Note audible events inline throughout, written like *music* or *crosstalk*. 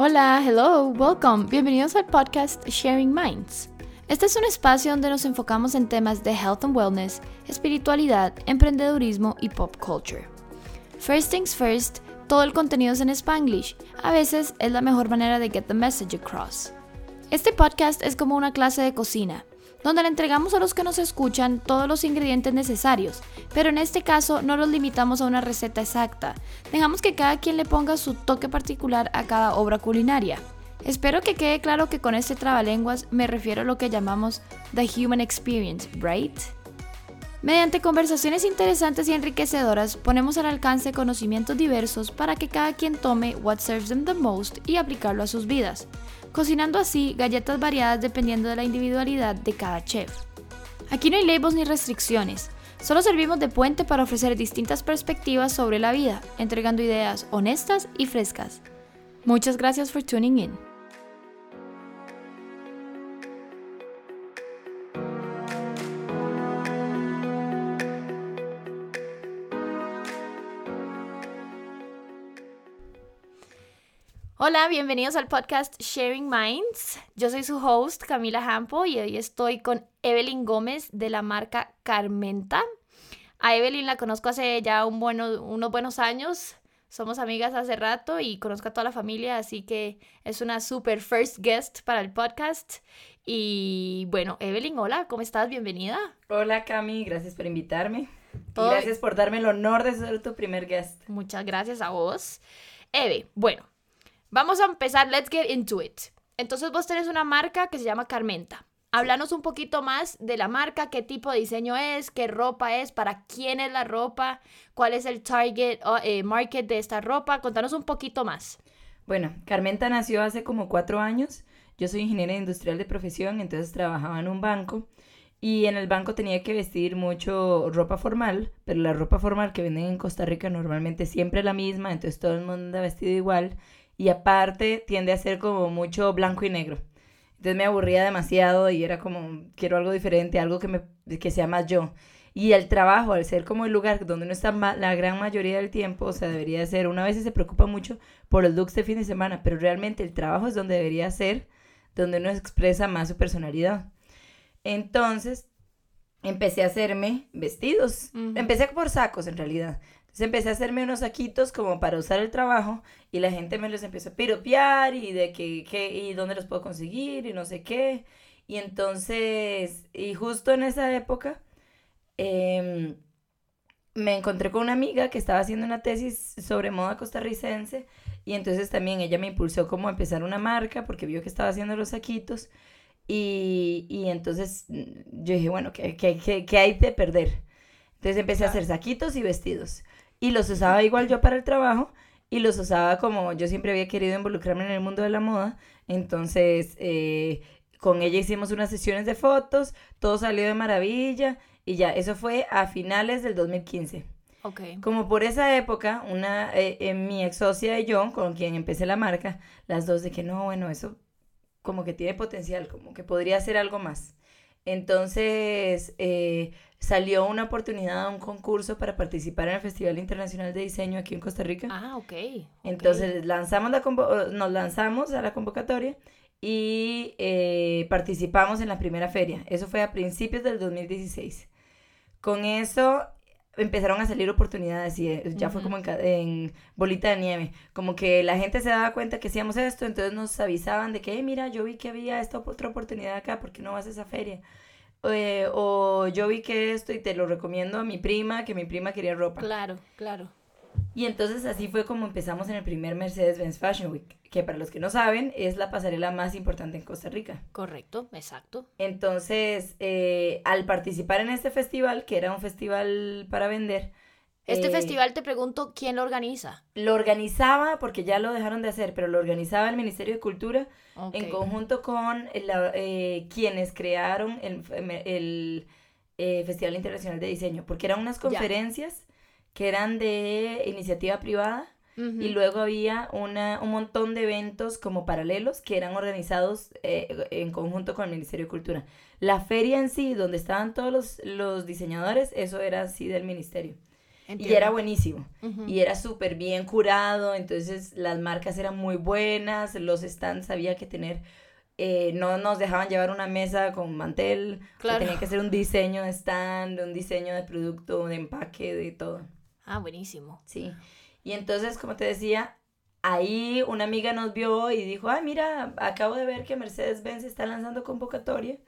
Hola, hello, welcome. Bienvenidos al podcast Sharing Minds. Este es un espacio donde nos enfocamos en temas de health and wellness, espiritualidad, emprendedurismo y pop culture. First things first, todo el contenido es en Spanglish. A veces es la mejor manera de get the message across. Este podcast es como una clase de cocina donde le entregamos a los que nos escuchan todos los ingredientes necesarios, pero en este caso no los limitamos a una receta exacta, dejamos que cada quien le ponga su toque particular a cada obra culinaria. Espero que quede claro que con este trabalenguas me refiero a lo que llamamos the human experience, right? Mediante conversaciones interesantes y enriquecedoras ponemos al alcance conocimientos diversos para que cada quien tome what serves them the most y aplicarlo a sus vidas cocinando así galletas variadas dependiendo de la individualidad de cada chef. Aquí no hay labels ni restricciones, solo servimos de puente para ofrecer distintas perspectivas sobre la vida, entregando ideas honestas y frescas. Muchas gracias por tuning in. Hola, bienvenidos al podcast Sharing Minds. Yo soy su host, Camila Hampo, y hoy estoy con Evelyn Gómez de la marca Carmenta. A Evelyn la conozco hace ya un bueno, unos buenos años. Somos amigas hace rato y conozco a toda la familia, así que es una super first guest para el podcast. Y bueno, Evelyn, hola, ¿cómo estás? Bienvenida. Hola, Cami, gracias por invitarme. gracias por darme el honor de ser tu primer guest. Muchas gracias a vos. Eve, bueno, Vamos a empezar, let's get into it. Entonces vos tenés una marca que se llama Carmenta. Háblanos un poquito más de la marca, qué tipo de diseño es, qué ropa es, para quién es la ropa, cuál es el target eh, market de esta ropa. Contanos un poquito más. Bueno, Carmenta nació hace como cuatro años. Yo soy ingeniera industrial de profesión, entonces trabajaba en un banco y en el banco tenía que vestir mucho ropa formal, pero la ropa formal que venden en Costa Rica normalmente siempre es la misma, entonces todo el mundo anda vestido igual y aparte tiende a ser como mucho blanco y negro. Entonces me aburría demasiado y era como, quiero algo diferente, algo que, me, que sea más yo. Y el trabajo, al ser como el lugar donde uno está la gran mayoría del tiempo, o sea, debería ser, una vez se preocupa mucho por el looks de fin de semana, pero realmente el trabajo es donde debería ser, donde uno expresa más su personalidad. Entonces, empecé a hacerme vestidos. Empecé por sacos, en realidad. Entonces empecé a hacerme unos saquitos como para usar el trabajo y la gente me los empezó a piropear y de que, y dónde los puedo conseguir y no sé qué. Y entonces, y justo en esa época, em, me encontré con una amiga que estaba haciendo una tesis sobre moda costarricense y entonces también ella me impulsó como a empezar una marca porque vio que estaba haciendo los saquitos y, y entonces yo dije, bueno, ¿qué, qué, qué hay de perder? Entonces empecé a hacer saquitos y vestidos y los usaba igual yo para el trabajo y los usaba como yo siempre había querido involucrarme en el mundo de la moda. Entonces, eh, con ella hicimos unas sesiones de fotos, todo salió de maravilla y ya, eso fue a finales del 2015. Okay. Como por esa época, una, eh, eh, mi ex socia y yo, con quien empecé la marca, las dos de que no, bueno, eso como que tiene potencial, como que podría ser algo más. Entonces, eh, salió una oportunidad a un concurso para participar en el Festival Internacional de Diseño aquí en Costa Rica. Ah, ok. Entonces lanzamos la nos lanzamos a la convocatoria y eh, participamos en la primera feria. Eso fue a principios del 2016. Con eso empezaron a salir oportunidades y eh, ya fue como en, bolita de nieve. Como que la gente se daba cuenta que hacíamos esto, entonces nos avisaban de que, mira, yo vi que había esta otra oportunidad acá, ¿por qué no vas a esa feria? Eh, o yo vi que esto y te lo recomiendo a mi prima, que mi prima quería ropa. Claro, claro. Y entonces así fue como empezamos en el primer Mercedes-Benz Fashion Week, que para los que no saben es la pasarela más importante en Costa Rica. Correcto, exacto. Entonces, eh, al participar en este festival, que era un festival para vender, este eh, festival, te pregunto, ¿quién lo organiza? Lo organizaba, porque ya lo dejaron de hacer, pero lo organizaba el Ministerio de Cultura en conjunto con eh, quienes crearon el, eh, Festival Internacional de Diseño, porque eran unas conferencias que eran de iniciativa privada y luego había una, un montón de eventos como paralelos que eran organizados en conjunto con el Ministerio de Cultura. La feria en sí, donde estaban todos los, los diseñadores, eso era así del ministerio. Y era buenísimo. Y era súper bien curado, entonces las marcas eran muy buenas, los stands había que tener, eh, no nos dejaban llevar una mesa con mantel, tenía que ser un diseño de stand, un diseño de producto, de empaque, de todo. Ah, buenísimo. Sí. Y entonces, como te decía, ahí una amiga nos vio y dijo, ah, mira, acabo de ver que Mercedes-Benz está lanzando convocatoria,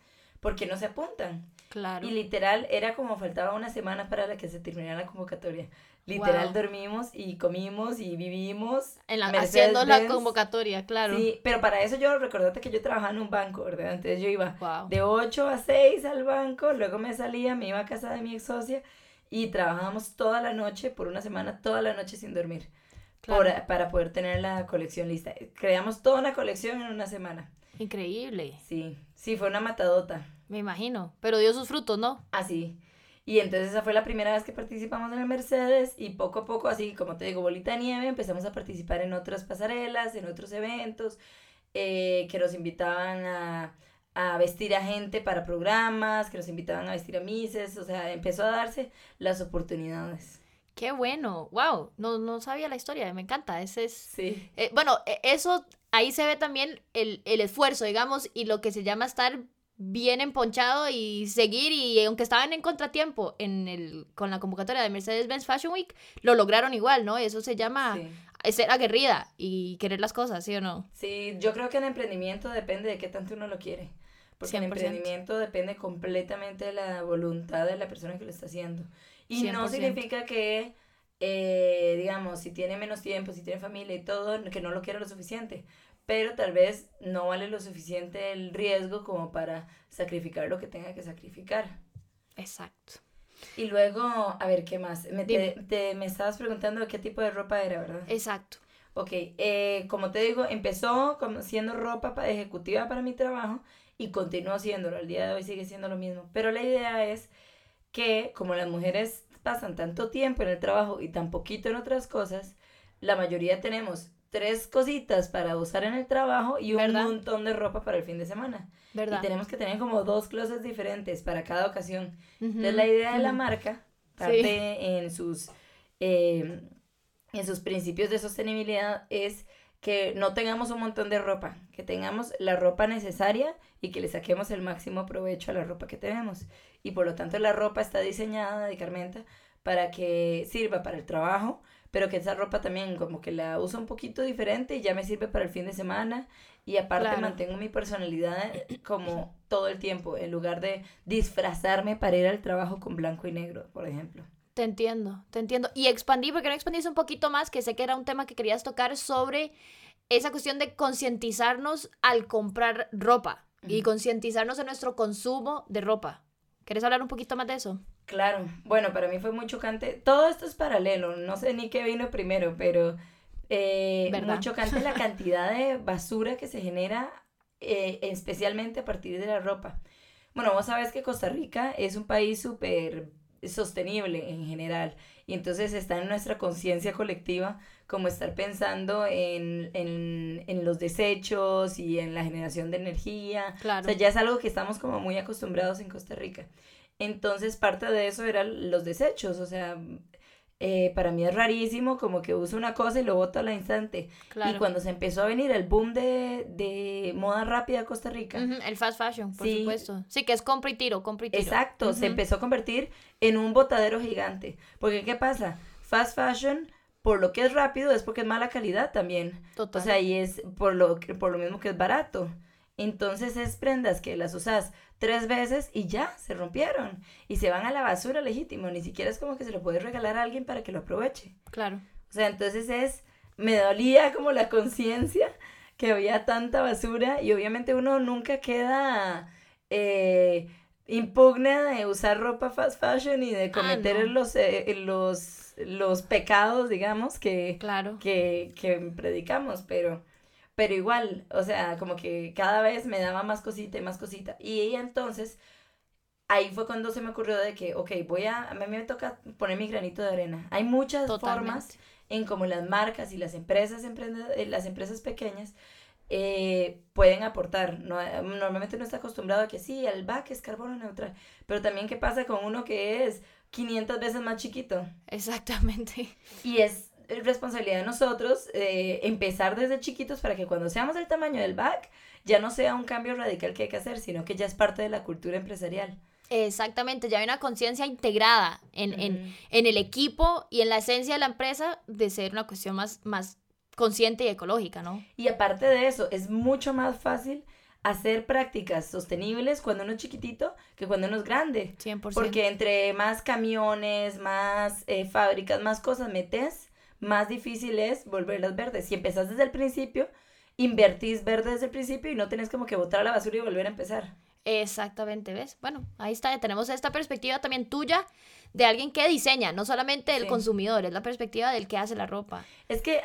¿por qué no se apuntan? Claro. Y literal, era como faltaba una semana para la que se terminara la convocatoria. Literal, dormimos y comimos y vivimos. En la, haciendo la convocatoria, claro. Sí, pero para eso yo, recordate que yo trabajaba en un banco, ¿verdad? Entonces yo iba de 8 a 6 al banco, luego me salía, me iba a casa de mi ex socia y trabajábamos toda la noche, por una semana, toda la noche sin dormir. para poder tener la colección lista. Creamos toda una colección en una semana. Increíble. Sí, sí, fue una matadota. Me imagino, pero dio sus frutos, ¿no? Así. Y entonces esa fue la primera vez que participamos en el Mercedes y poco a poco, así como te digo, bolita de nieve, empezamos a participar en otras pasarelas, en otros eventos, eh, que nos invitaban a, a, vestir a gente para programas, que nos invitaban a vestir a mises, o sea, empezó a darse las oportunidades. Qué bueno, wow, no, no sabía la historia, me encanta, ese es... Sí. Eh, bueno, e, eso, ahí se ve también el, el esfuerzo, digamos, y lo que se llama estar bien emponchado y seguir y aunque estaban en contratiempo en el, con la convocatoria de Mercedes-Benz Fashion Week, lo lograron igual, ¿no? Eso se llama ser aguerrida y querer las cosas, ¿sí o no? Sí, yo creo que el emprendimiento depende de qué tanto uno lo quiere. Porque el emprendimiento depende completamente de la voluntad de la persona que lo está haciendo. Y no significa que, eh, digamos, si tiene menos tiempo, si tiene familia y todo, que no lo quiera lo suficiente pero tal vez no vale lo suficiente el riesgo como para sacrificar lo que tenga que sacrificar. Exacto. Y luego, a ver, ¿qué más? Me, te, me estabas preguntando qué tipo de ropa era, ¿verdad? Exacto. Ok, eh, como te digo, empezó como siendo ropa ejecutiva para mi trabajo y continuó siéndolo. Al día de hoy sigue siendo lo mismo. Pero la idea es que como las mujeres pasan tanto tiempo en el trabajo y tan poquito en otras cosas, la mayoría tenemos tres cositas para usar en el trabajo y un montón de ropa para el fin de semana. ¿verdad? Y tenemos que tener como dos closets diferentes para cada ocasión. Entonces la idea de la marca parte en sus em, en sus principios de sostenibilidad es que no tengamos un montón de ropa, que tengamos la ropa necesaria y que le saquemos el máximo provecho a la ropa que tenemos. Y por lo tanto la ropa está diseñada de Carmenta para que sirva para el trabajo, pero que esa ropa también como que la uso un poquito diferente y ya me sirve para el fin de semana y aparte mantengo mi personalidad *clears throat* como todo el tiempo en lugar de disfrazarme para ir al trabajo con blanco y negro, por ejemplo. Te entiendo, te entiendo. Y expandí, porque no expandís un poquito más, que sé que era un tema que querías tocar sobre esa cuestión de concientizarnos al comprar ropa y concientizarnos en nuestro consumo de ropa. ¿Quieres hablar un poquito más de eso? Claro, bueno, para mí fue muy chocante. Todo esto es paralelo, no sé ni qué vino primero, pero eh, muy chocante la *laughs* cantidad de basura que se genera, eh, especialmente a partir de la ropa. Bueno, vos sabés que Costa Rica es un país súper sostenible en general y entonces está en nuestra conciencia colectiva como estar pensando en, en, en, los desechos y en la generación de energía. Claro. O sea, ya es algo que estamos como muy acostumbrados en Costa Rica. Entonces parte de eso eran los desechos, o sea, eh, para mí es rarísimo como que uso una cosa y lo boto al instante. Y cuando se empezó a venir el boom de, de moda rápida a Costa Rica. el fast fashion, por supuesto. Sí, que es compra y tiro, compra y tiro. Exacto, se empezó a convertir en un botadero gigante. Porque ¿qué pasa? Fast fashion por lo que es rápido es porque es mala calidad también. Total. O sea, y es por lo, por lo mismo que es barato. Entonces es prendas que las usas tres veces y ya, se rompieron. Y se van a la basura legítimo. Ni siquiera es como que se lo puedes regalar a alguien para que lo aproveche. Claro. O sea, entonces es, me dolía como la conciencia que había tanta basura y obviamente uno nunca queda eh, impugna de usar ropa fast fashion y de ah, cometer los, eh, los, los pecados, digamos, que, claro. que, que predicamos, pero pero igual, o sea, como que cada vez me daba más cosita y más cosita. Y entonces, ahí fue cuando se me ocurrió de que, ok, voy a, a mí me toca poner mi granito de arena. Hay muchas formas en cómo las marcas y las empresas, eh, las empresas pequeñas eh, pueden aportar. No, normalmente no está acostumbrado a que sí, el back es carbono neutral, pero también qué pasa con uno que es 500 veces más chiquito. Exactamente. Y es responsabilidad de nosotros eh, empezar desde chiquitos para que cuando seamos del tamaño del back ya no sea un cambio radical que hay que hacer, sino que ya es parte de la cultura empresarial. Exactamente, ya hay una conciencia integrada en, en, en, el equipo y en la esencia de la empresa de ser una cuestión más, más consciente y ecológica, ¿no? Y aparte de eso, es mucho más fácil hacer prácticas sostenibles cuando uno es chiquitito que cuando uno es grande. 100%. Porque entre más camiones, más eh, fábricas, más cosas metes, más difícil es volverlas verdes. Si empezás desde el principio, invertís verde desde el principio y no tenés como que botar a la basura y volver a empezar. Exactamente, ¿ves? Bueno, ahí está, tenemos esta perspectiva también tuya de alguien que diseña, no solamente el consumidor, es la perspectiva del que hace la ropa. Es que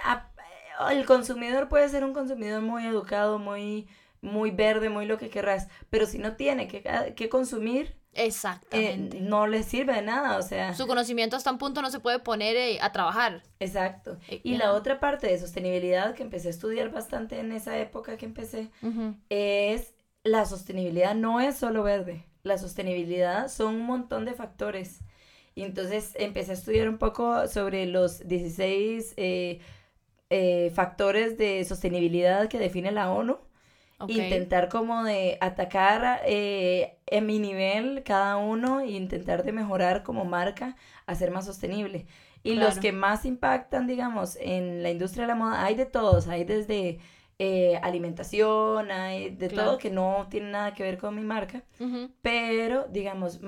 el consumidor puede ser un consumidor muy educado, muy, muy verde, muy lo que querrás, pero si no tiene que, que consumir, Exactamente. Eh, no le sirve de nada, o sea. Su conocimiento hasta un punto no se puede poner eh, a trabajar. Exacto. Eh, y la otra parte de sostenibilidad que empecé a estudiar bastante en esa época que empecé es la sostenibilidad no es solo verde. La sostenibilidad son un montón de factores. Y entonces empecé a estudiar un poco sobre los 16 factores de sostenibilidad que define la ONU Intentar como de atacar eh, en mi nivel cada uno e intentar de mejorar como marca a ser más sostenible. Y los que más impactan, digamos, en la industria de la moda, hay de todos, hay desde eh, alimentación, hay de todo que no tiene nada que ver con mi marca, pero digamos,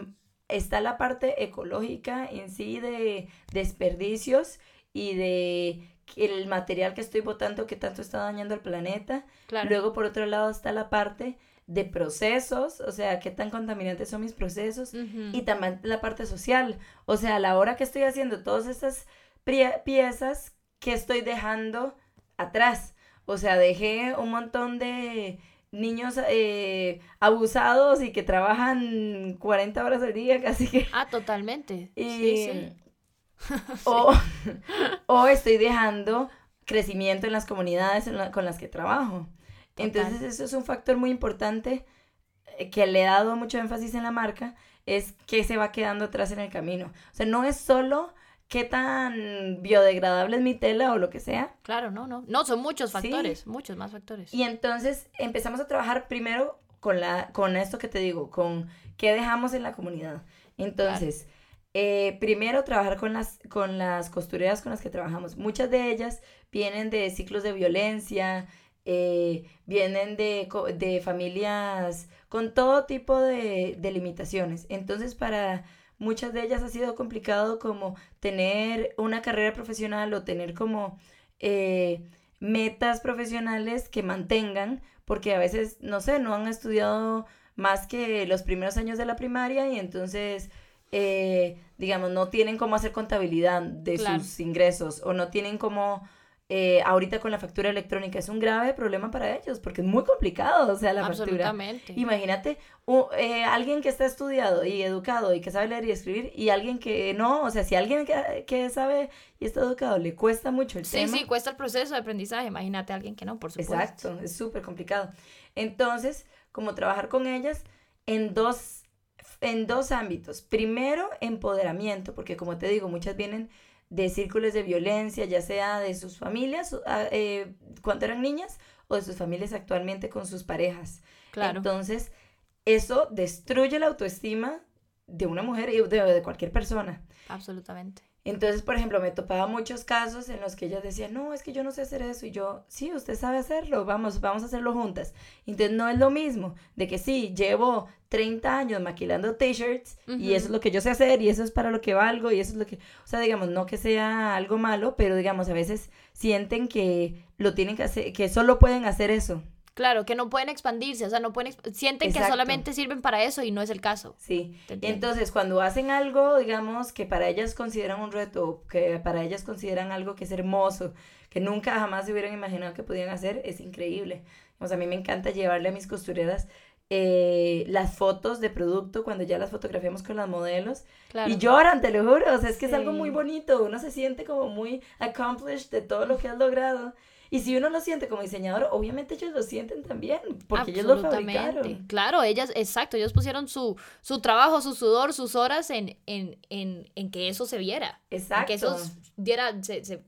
está la parte ecológica en sí de desperdicios y de el material que estoy botando que tanto está dañando al planeta. Luego, por otro lado, está la parte de procesos, o sea, qué tan contaminantes son mis procesos. Y también la parte social, o sea, a la hora que estoy haciendo todas estas piezas, que estoy dejando atrás? O sea, dejé un montón de niños eh, abusados y que trabajan 40 horas al día, *laughs* casi que. Ah, totalmente. Y, sí, sí. *laughs* *laughs* o, estoy dejando crecimiento en las comunidades con las que trabajo. Entonces eso es un factor muy importante eh, que le he dado mucho énfasis en la marca, es que se va quedando atrás en el camino. O sea, no es solo qué tan biodegradable es mi tela o lo que sea. Claro, no, no. No, son muchos factores, muchos más factores. Y entonces empezamos a trabajar primero con, la, con esto que te digo, con qué dejamos en la comunidad. Entonces, eh, primero, trabajar con las, con las costureras con las que trabajamos. Muchas de ellas vienen de ciclos de violencia, eh, vienen de, de, familias con todo tipo de, de, limitaciones. Entonces, para muchas de ellas ha sido complicado como tener una carrera profesional o tener como eh, metas profesionales que mantengan, porque a veces, no sé, no han estudiado más que los primeros años de la primaria y entonces eh, digamos, no tienen cómo hacer contabilidad de sus ingresos o no tienen cómo, eh, ahorita con la factura electrónica, es un grave problema para ellos porque es muy complicado, o sea, la factura. Imagínate, eh, alguien que está estudiado y educado y que sabe leer y escribir y alguien que no, o sea, si alguien que, que sabe y está educado le cuesta mucho el tema. Sí, sí, cuesta el proceso de aprendizaje, imagínate a alguien que no, por supuesto. Exacto, es súper complicado. Entonces, como trabajar con ellas en dos en dos ámbitos. Primero, empoderamiento, porque como te digo, muchas vienen de círculos de violencia, ya sea de sus familias ah, eh, cuando eran niñas o de sus familias actualmente con sus parejas. Claro. Entonces, eso destruye la autoestima de una mujer y de cualquier persona. Absolutamente. Entonces, por ejemplo, me topaba muchos casos en los que ellas decían, no, es que yo no sé hacer eso. Y yo, sí, usted sabe hacerlo, vamos, vamos a hacerlo juntas. Entonces, no es lo mismo de que sí, llevo 30 años maquilando t-shirts y eso es lo que yo sé hacer y eso es para lo que valgo y eso es lo que, o sea, digamos, no que sea algo malo, pero digamos, a veces sienten que lo tienen que hacer, que solo pueden hacer eso. Claro, que no pueden expandirse, o sea, no pueden, sienten que solamente sirven para eso y no es el caso. Sí, entonces cuando hacen algo, digamos, que para ellas consideran un reto, que para ellas consideran algo que es hermoso, que nunca jamás se hubieran imaginado que podían hacer, es increíble. O sea, a mí me encanta llevarle a mis costureras eh, las fotos de producto cuando ya las fotografiamos con las modelos. Y lloran, te lo juro, o sea, es que es algo muy bonito, uno se siente como muy accomplished de todo lo que has logrado Y si uno lo siente como diseñador, obviamente ellos lo sienten también, porque ellos lo fabricaron. Claro, ellas, exacto, ellos pusieron su, su trabajo, su sudor, sus horas en, en, en, en que eso se viera. Exacto. En que eso diera, se, se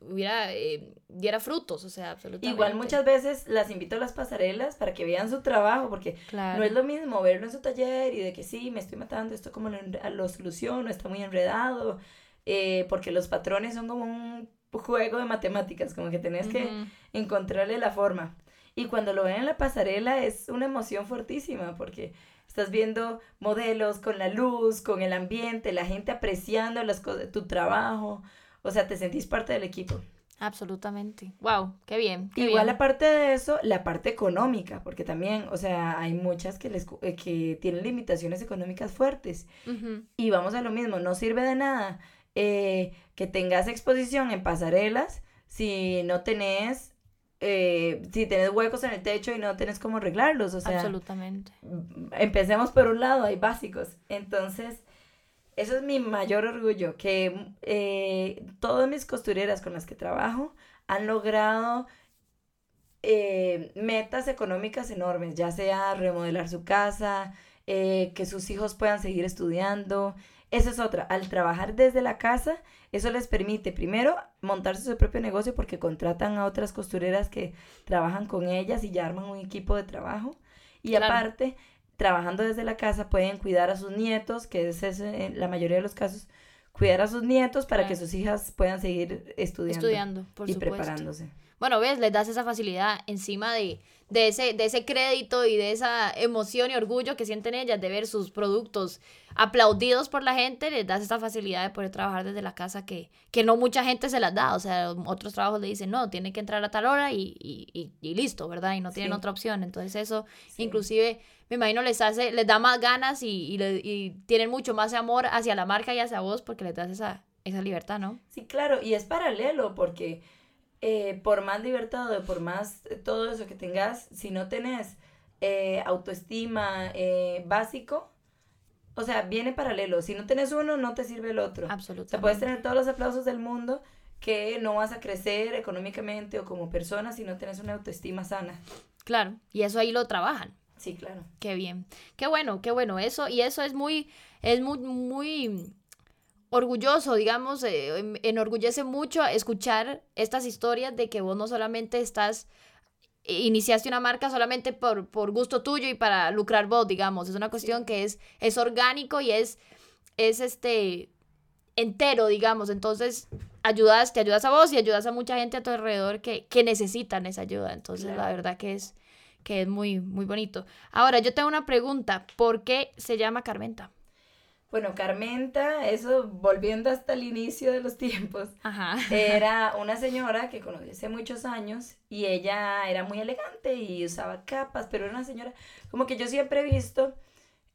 hubiera, eh, diera frutos, o sea, absolutamente. Igual muchas veces las invito a las pasarelas para que vean su trabajo, porque no es lo mismo verlo en su taller y de que sí, me estoy matando, esto como lo, lo soluciono, está muy enredado, eh, porque los patrones son como un juego de matemáticas, como que tenés que encontrarle la forma. Y cuando lo ven en la pasarela es una emoción fortísima, porque estás viendo modelos con la luz, con el ambiente, la gente apreciando las cosas, tu trabajo, o sea, te sentís parte del equipo. Absolutamente. Wow, qué bien. Igual aparte de eso, la parte económica, porque también, o sea, hay muchas que les eh, que tienen limitaciones económicas fuertes. Y vamos a lo mismo, no sirve de nada eh, que tengas exposición en pasarelas si no tenés eh, si tenés huecos en el techo y no tenés cómo arreglarlos, o sea, absolutamente. Empecemos por un lado, hay básicos. Entonces, eso es mi mayor orgullo, que eh, todas mis costureras con las que trabajo han logrado eh, metas económicas enormes, ya sea remodelar su casa, eh, que sus hijos puedan seguir estudiando. Esa es otra, al trabajar desde la casa, eso les permite primero montarse su propio negocio porque contratan a otras costureras que trabajan con ellas y ya arman un equipo de trabajo. Y aparte, trabajando desde la casa pueden cuidar a sus nietos, que es en la mayoría de los casos, cuidar a sus nietos para que sus hijas puedan seguir estudiando, estudiando por y preparándose. Bueno, ves, les das esa facilidad encima de, de, ese, de ese crédito y de esa emoción y orgullo que sienten ellas de ver sus productos aplaudidos por la gente, les das esa facilidad de poder trabajar desde la casa que, que no mucha gente se las da. O sea, otros trabajos le dicen, no, tiene que entrar a tal hora y, y, y, listo, ¿verdad? Y no tienen otra opción. Entonces eso, inclusive me imagino les hace, les da más ganas y, y, tienen mucho más amor hacia la marca y hacia vos porque les das esa, esa libertad, ¿no? Sí, claro, y es paralelo porque eh, por más libertad o por más todo eso que tengas, si no tenés eh, autoestima eh, básico, o sea, viene paralelo. Si no tenés uno, no te sirve el otro. Absolutamente. Sea, puedes tener todos los aplausos del mundo que no vas a crecer económicamente o como persona si no tienes una autoestima sana. Claro, y eso ahí lo trabajan. Sí, claro. Qué bien. Qué bueno, qué bueno. Eso, y eso es muy, es muy, muy orgulloso, digamos, eh, em, enorgullece mucho escuchar estas historias de que vos no solamente estás, eh, iniciaste una marca solamente por, por gusto tuyo y para lucrar vos, digamos. Es una cuestión que es, es orgánico y es, es este entero, digamos. Entonces, ayudas, te ayudas a vos y ayudas a mucha gente a tu alrededor que, que necesitan esa ayuda. Entonces, la verdad que es que es muy, muy bonito. Ahora, yo tengo una pregunta. ¿Por qué se llama Carmenta? Bueno, Carmenta, eso volviendo hasta el inicio de los tiempos, era una señora que conocí hace muchos años y ella era muy elegante y usaba capas, pero era una señora como que yo siempre he visto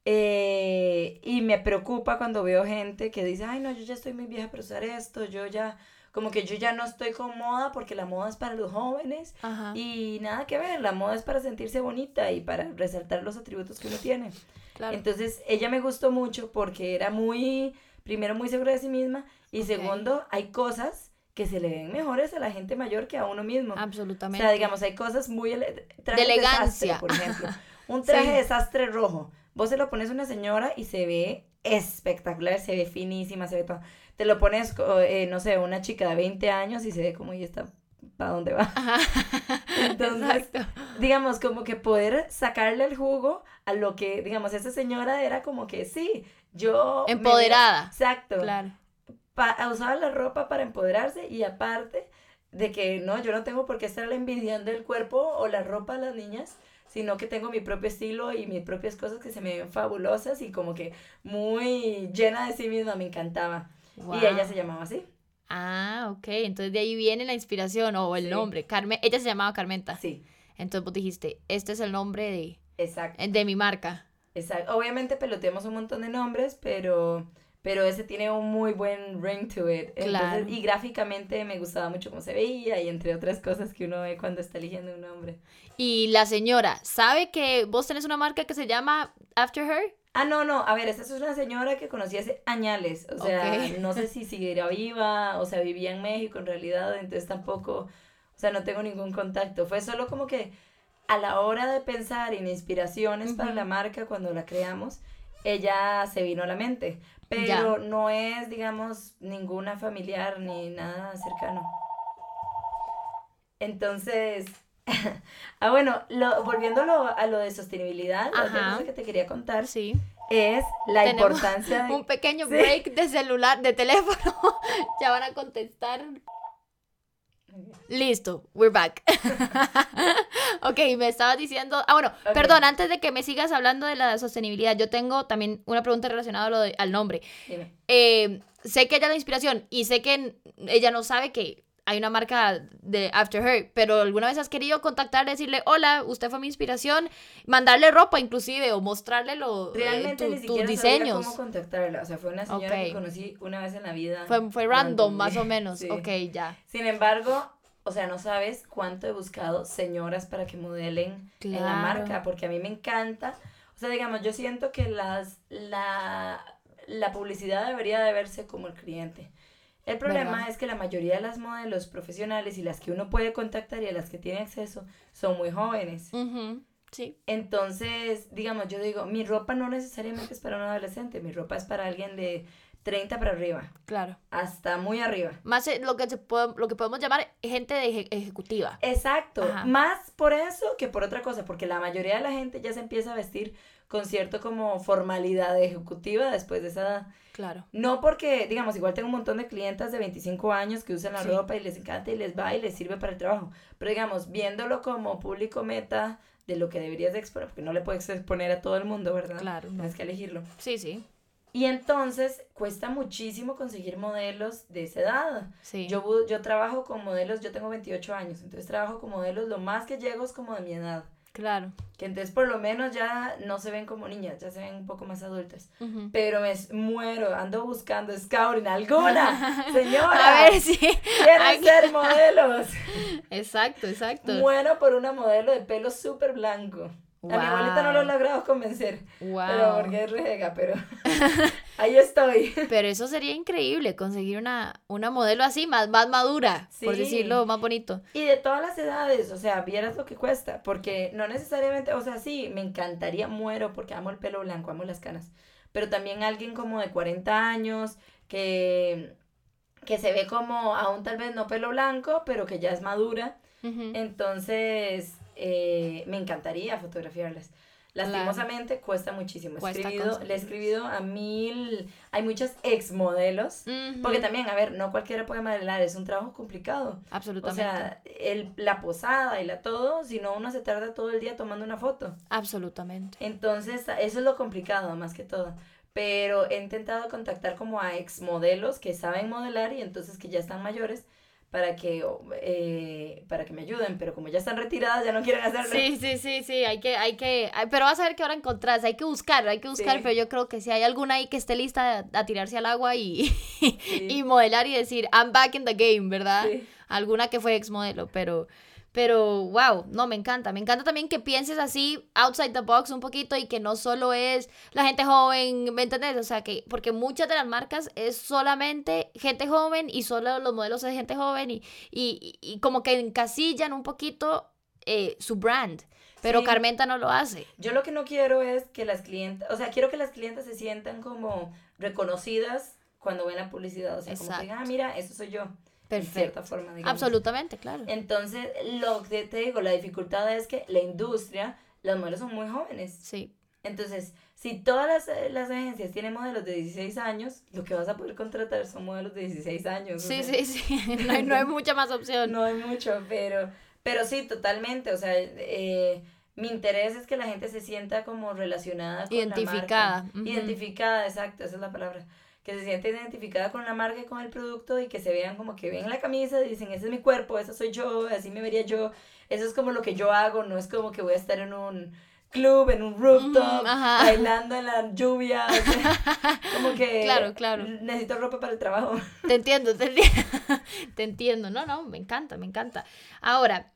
eh, y me preocupa cuando veo gente que dice, ay no, yo ya estoy muy vieja para usar esto, yo ya como que yo ya no estoy con moda porque la moda es para los jóvenes y nada que ver, la moda es para sentirse bonita y para resaltar los atributos que uno tiene. Entonces, ella me gustó mucho porque era muy, primero muy segura de sí misma y segundo, hay cosas que se le ven mejores a la gente mayor que a uno mismo. Absolutamente. O sea, digamos, hay cosas muy de elegancia, por ejemplo. *laughs* Un traje de sastre rojo. Vos se lo pones a una señora y se ve espectacular, se ve finísima, se ve todo te lo pones, eh, no sé, una chica de 20 años y se ve como, ¿y está para dónde va? *laughs* Entonces, digamos, como que poder sacarle el jugo a lo que, digamos, esa señora era como que, sí, yo... Empoderada. exacto. Claro. usaba la ropa para empoderarse y aparte de que no, yo no tengo por qué estarle envidiando el cuerpo o la ropa a las niñas, sino que tengo mi propio estilo y mis propias cosas que se me ven fabulosas y como que muy llena de sí misma, me encantaba. Y ella se llamaba así. Ah, ok. Entonces de ahí viene la inspiración o el nombre. Carmen, ella se llamaba Carmenta. Sí. Entonces vos dijiste, este es el nombre de, Exacto. de mi marca. Exacto. Obviamente peloteamos un montón de nombres, pero, pero ese tiene un muy buen ring to it. claro. Y gráficamente me gustaba mucho cómo se veía y entre otras cosas que uno ve cuando está eligiendo un nombre. Y la señora, ¿sabe que vos tenés una marca que se llama After Her? Ah, no, no, a ver, esta es una señora que conocí hace añales, o sea, no sé si seguirá viva, o sea, vivía en México en realidad, entonces tampoco, O sea, no tengo ningún contacto. Fue solo como que a la hora de pensar en inspiraciones para la marca cuando la creamos, ella se vino a la mente. Pero no es, digamos, ninguna familiar ni nada cercano. Entonces, *laughs* ah, bueno, lo, volviéndolo a lo de sostenibilidad, otra cosa que te quería contar sí. es la importancia de... *laughs* Un pequeño break de celular, de teléfono. *laughs* ya van a contestar. Listo, we're back. ok, me estabas diciendo. Ah, bueno, perdón, antes de que me sigas hablando de la sostenibilidad, yo tengo también una pregunta relacionada a lo al nombre. Eh, sé que ella es la inspiración y sé que ella no sabe que hay una marca de After Her, pero alguna vez has querido contactarle, decirle, hola, usted fue mi inspiración, mandarle ropa inclusive o mostrarle lo, eh, Realmente ni siquiera tus diseños. cómo contactarla, o sea, fue una señora que conocí una vez en la vida. Fue, fue random, más o menos, ok, ya. Sin embargo, o sea, no sabes cuánto he buscado señoras para que modelen en la marca, porque a mí me encanta, o sea, digamos, yo siento que las, la, la publicidad debería de verse como el cliente. El problema es que la mayoría de las modelos profesionales y las que uno puede contactar y a las que tiene acceso son muy jóvenes. Sí. Entonces, digamos, yo digo, mi ropa no necesariamente es para un adolescente, mi ropa es para alguien de 30 para arriba. Claro. Hasta muy arriba. Más eh, lo que, se puede, lo que podemos llamar gente de ejecutiva. Exacto. Más por eso que por otra cosa, porque la mayoría de la gente ya se empieza a vestir con cierto como formalidad ejecutiva después de esa edad. Claro. No porque, digamos, igual tengo un montón de clientas de 25 años que usan la ropa y les encanta y les va y les sirve para el trabajo. Pero digamos, viéndolo como público meta de lo que deberías de exponer, porque no le puedes exponer a todo el mundo, ¿verdad? Claro. Tienes que elegirlo. Sí, sí. Y entonces cuesta muchísimo conseguir modelos de esa edad. Sí. Yo, yo trabajo con modelos, yo tengo 28 años, entonces trabajo con modelos, lo más que llego es como de mi edad. Claro. Que entonces por lo menos ya no se ven como niñas, ya se ven un poco más adultas. Pero me muero, ando buscando scouting alguna. *laughs* Señora. A ver si. Quieren ser modelos. Exacto, exacto. Muero por una modelo de pelo súper blanco. A mi abuelita no lo he logrado convencer. Wow. Pero porque es rega, pero *laughs* ahí estoy. *laughs* Pero eso sería increíble, conseguir una, una modelo así, más, más madura, por decirlo más bonito. Y de todas las edades, o sea, vieras lo que cuesta, porque no necesariamente, o sea, sí, me encantaría, muero porque amo el pelo blanco, amo las canas, pero también alguien como de 40 años que, que se ve como aún tal vez no pelo blanco, pero que ya es madura. Entonces, eh, me encantaría fotografiarlas. Lastimosamente cuesta muchísimo. escribido, le he escribido a mil, hay muchas ex modelos, porque también, a ver, no cualquiera puede modelar, es un trabajo complicado. Absolutamente. O sea, el, la posada y la todo, si no uno se tarda todo el día tomando una foto. Absolutamente. Entonces, eso es lo complicado más que todo. Pero he intentado contactar como a ex modelos que saben modelar y entonces que ya están mayores para que, eh, para que me ayuden, pero como ya están retiradas, ya no quieren hacerlo. Sí, sí, sí, sí, hay que, hay que, pero vas a ver qué ahora encontrás, hay que buscar, hay que buscar, pero yo creo que si hay alguna ahí que esté lista a, tirarse al agua y, *laughs* y modelar y decir, I'm back in the game, ¿verdad? Alguna que fue ex modelo, pero... Pero, wow, no, me encanta. Me encanta también que pienses así, outside the box un poquito y que no solo es la gente joven, ¿me entiendes? O sea, que, porque muchas de las marcas es solamente gente joven y solo los modelos de gente joven y, y, y como que encasillan un poquito eh, su brand. Pero Carmenta no lo hace. Yo lo que no quiero es que las clientes, o sea, quiero que las clientes se sientan como reconocidas cuando ven la publicidad. O sea, como que ah, mira, eso soy yo. De cierta forma, digamos. Absolutamente, claro. Entonces, lo que te digo, la dificultad es que la industria, los modelos son muy jóvenes. Sí. Entonces, si todas las, las, agencias tienen modelos de 16 años, lo que vas a poder contratar son modelos de 16 años. Sí, sí, sí. *laughs* No hay, no hay, mucha más opción. No hay mucho, pero, pero sí, totalmente. O sea, eh, mi interés es que la gente se sienta como relacionada con Identificada. La marca. Identificada, exacto, esa es la palabra que se siente identificada con la marca y con el producto y que se vean como que ven la camisa y dicen, ese es mi cuerpo, esa soy yo, así me vería yo, eso es como lo que yo hago, no es como que voy a estar en un club, en un rooftop, bailando en la lluvia, *laughs* como que claro, claro. necesito ropa para el trabajo. Te entiendo, te entiendo, *laughs* te entiendo, no, no, me encanta, me encanta. Ahora,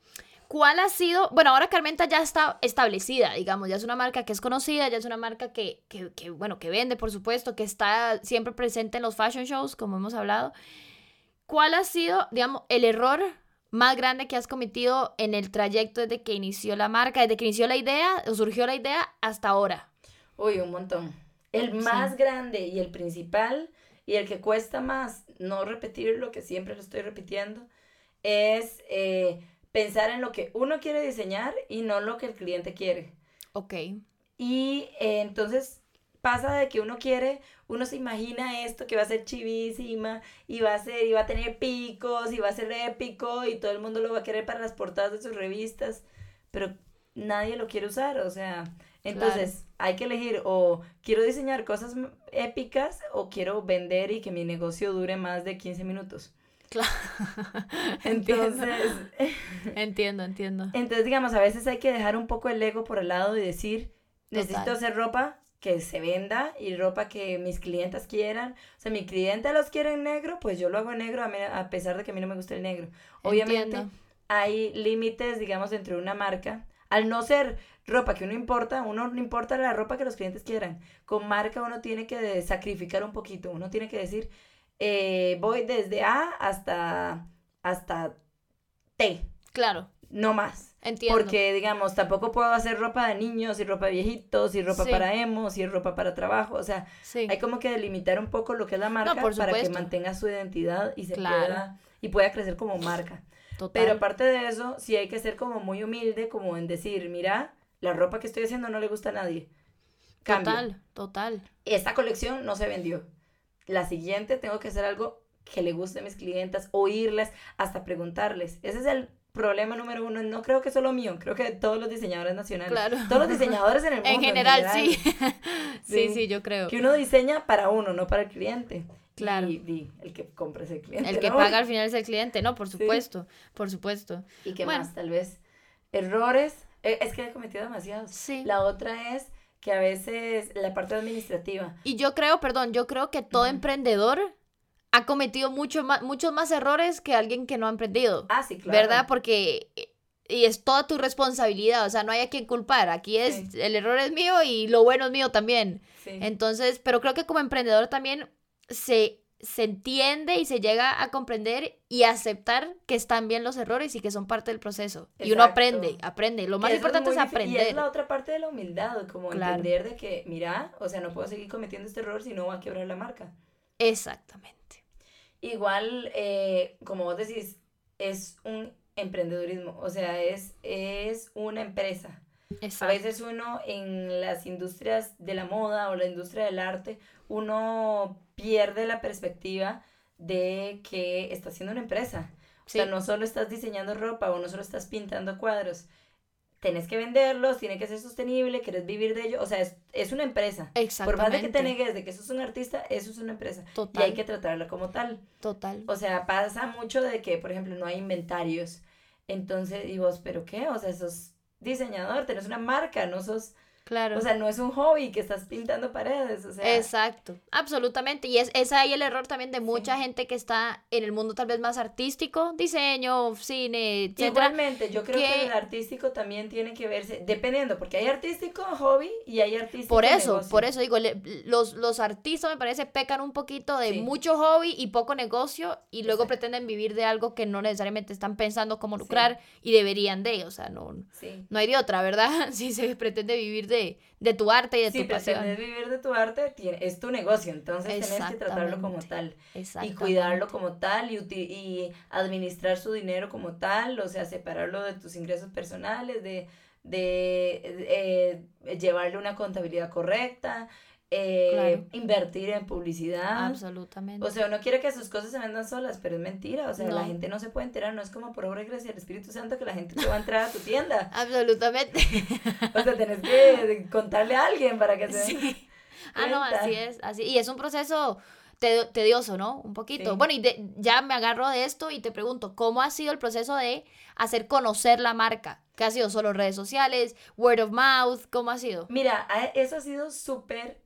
¿Cuál ha sido? Bueno, ahora Carmenta ya está establecida, digamos, ya es una marca que es conocida, ya es una marca que, que, que, bueno, que vende, por supuesto, que está siempre presente en los fashion shows, como hemos hablado. ¿Cuál ha sido, digamos, el error más grande que has cometido en el trayecto desde que inició la marca, desde que inició la idea o surgió la idea hasta ahora? Uy, un montón. El más grande y el principal y el que cuesta más no repetir lo que siempre lo estoy repitiendo es eh, pensar en lo que uno quiere diseñar y no lo que el cliente quiere. Ok. Y eh, entonces pasa de que uno quiere, uno se imagina esto que va a ser chivísima y va a ser, y va a tener picos y va a ser épico y todo el mundo lo va a querer para las portadas de sus revistas, pero nadie lo quiere usar, o sea, entonces hay que elegir o quiero diseñar cosas épicas o quiero vender y que mi negocio dure más de 15 minutos. Claro. *laughs* Entonces. *laughs* *laughs* entiendo, entiendo. Entonces, digamos, a veces hay que dejar un poco el ego por el lado y decir, necesito hacer ropa que se venda y ropa que mis clientes quieran. O sea, mi cliente los quiere en negro, pues yo lo hago en negro a, pesar de que a mí no me gusta el negro. Obviamente hay límites, digamos, entre una marca. Al no ser ropa que uno importa, uno no importa la ropa que los clientes quieran. Con marca uno tiene que sacrificar un poquito, uno tiene que decir, eh, voy desde A hasta, hasta T. Claro. No más. Entiendo. Porque, digamos, tampoco puedo hacer ropa de niños y ropa de viejitos y ropa para emos y ropa para trabajo. O sea, hay como que delimitar un poco lo que es la marca para que mantenga su identidad y se pueda y pueda crecer como marca. Pero aparte de eso, sí hay que ser como muy humilde, como en decir, mira, la ropa que estoy haciendo no le gusta a nadie. Total, total. Esta colección no se vendió la siguiente tengo que hacer algo que le guste a mis clientes, oírles, hasta preguntarles. Ese es el problema número uno. No creo que solo mío, creo que de todos los diseñadores nacionales. Claro. Todos los diseñadores en el *laughs* mundo. en, general, *laughs* Sí. sí. sí, yo creo. Que uno diseña para uno, no para el cliente. Claro. Y, el que compra es el cliente. El que paga al final es el cliente, no, por supuesto, por supuesto. ¿Y qué más? Tal vez errores. Eh, es que he cometido demasiados. Sí. La otra es que a veces la parte administrativa. Y yo creo, perdón, yo creo que todo emprendedor ha cometido mucho más, muchos más errores que alguien que no ha emprendido. Ah, sí, claro. ¿Verdad? Porque y es toda tu responsabilidad, o sea, no hay a quien culpar, aquí es, el error es mío y lo bueno es mío también. Sí. Entonces, pero creo que como emprendedor también se se entiende y se llega a comprender y aceptar que están bien los errores y que son parte del proceso. Y uno aprende, aprende. Lo más importante es, aprender. Y es la otra parte de la humildad, como entender de que, mira, o sea, no puedo seguir cometiendo este error si no va a quebrar la marca. Exactamente. Igual, eh, como vos decís, es un emprendedurismo, o sea, es, es una empresa. A veces uno en las industrias de la moda o la industria del arte, uno pierde la perspectiva de que está haciendo una empresa. O sea, no solo estás diseñando ropa o no solo estás pintando cuadros. Tienes que venderlos, tiene que ser sostenible, quieres vivir de ello. O sea, es, una empresa. Por más de que te negues de que eso es un artista, eso es una empresa. Total. Y hay que tratarla como tal. Total. O sea, pasa mucho de que, por ejemplo, no hay inventarios. Entonces, y vos, ¿pero qué? O sea, sos diseñador, tenés una marca, no sos Claro. O sea, no es un hobby que estás pintando paredes, o sea. Exacto, absolutamente. Y es, es ahí el error también de mucha gente que está en el mundo tal vez más artístico, diseño, cine, etc. Igualmente, yo creo que... el artístico también tiene que verse, dependiendo, porque hay artístico hobby y hay artístico Por eso, por eso digo, los, los artistas me parece pecan un poquito de mucho hobby y poco negocio y luego pretenden vivir de algo que no necesariamente están pensando cómo lucrar y deberían de, o sea, no, no hay de otra, ¿verdad? *laughs* Si se pretende vivir de de, tu arte y de tu pasión. Si vivir de tu arte, es tu negocio, entonces tienes que tratarlo como tal. Y cuidarlo como tal y, y administrar su dinero como tal, o sea, separarlo de tus ingresos personales, de, de eh, llevarle una contabilidad correcta, eh, invertir en publicidad. Absolutamente. O sea, uno quiere que sus cosas se vendan solas, pero es mentira. O sea, la gente no se puede enterar, no es como por obra y gracia del Espíritu Santo que la gente te va a entrar a tu tienda. *laughs* Absolutamente. *laughs* o sea, tienes que contarle a alguien para que se sí. *laughs* Ah, no, así es, así. Y es un proceso tedioso, ¿no? Un poquito. Bueno, y ya me agarro de esto y te pregunto, ¿cómo ha sido el proceso de hacer conocer la marca? ¿Qué ha sido solo redes sociales, word of mouth? ¿Cómo ha sido? Mira, eso ha sido súper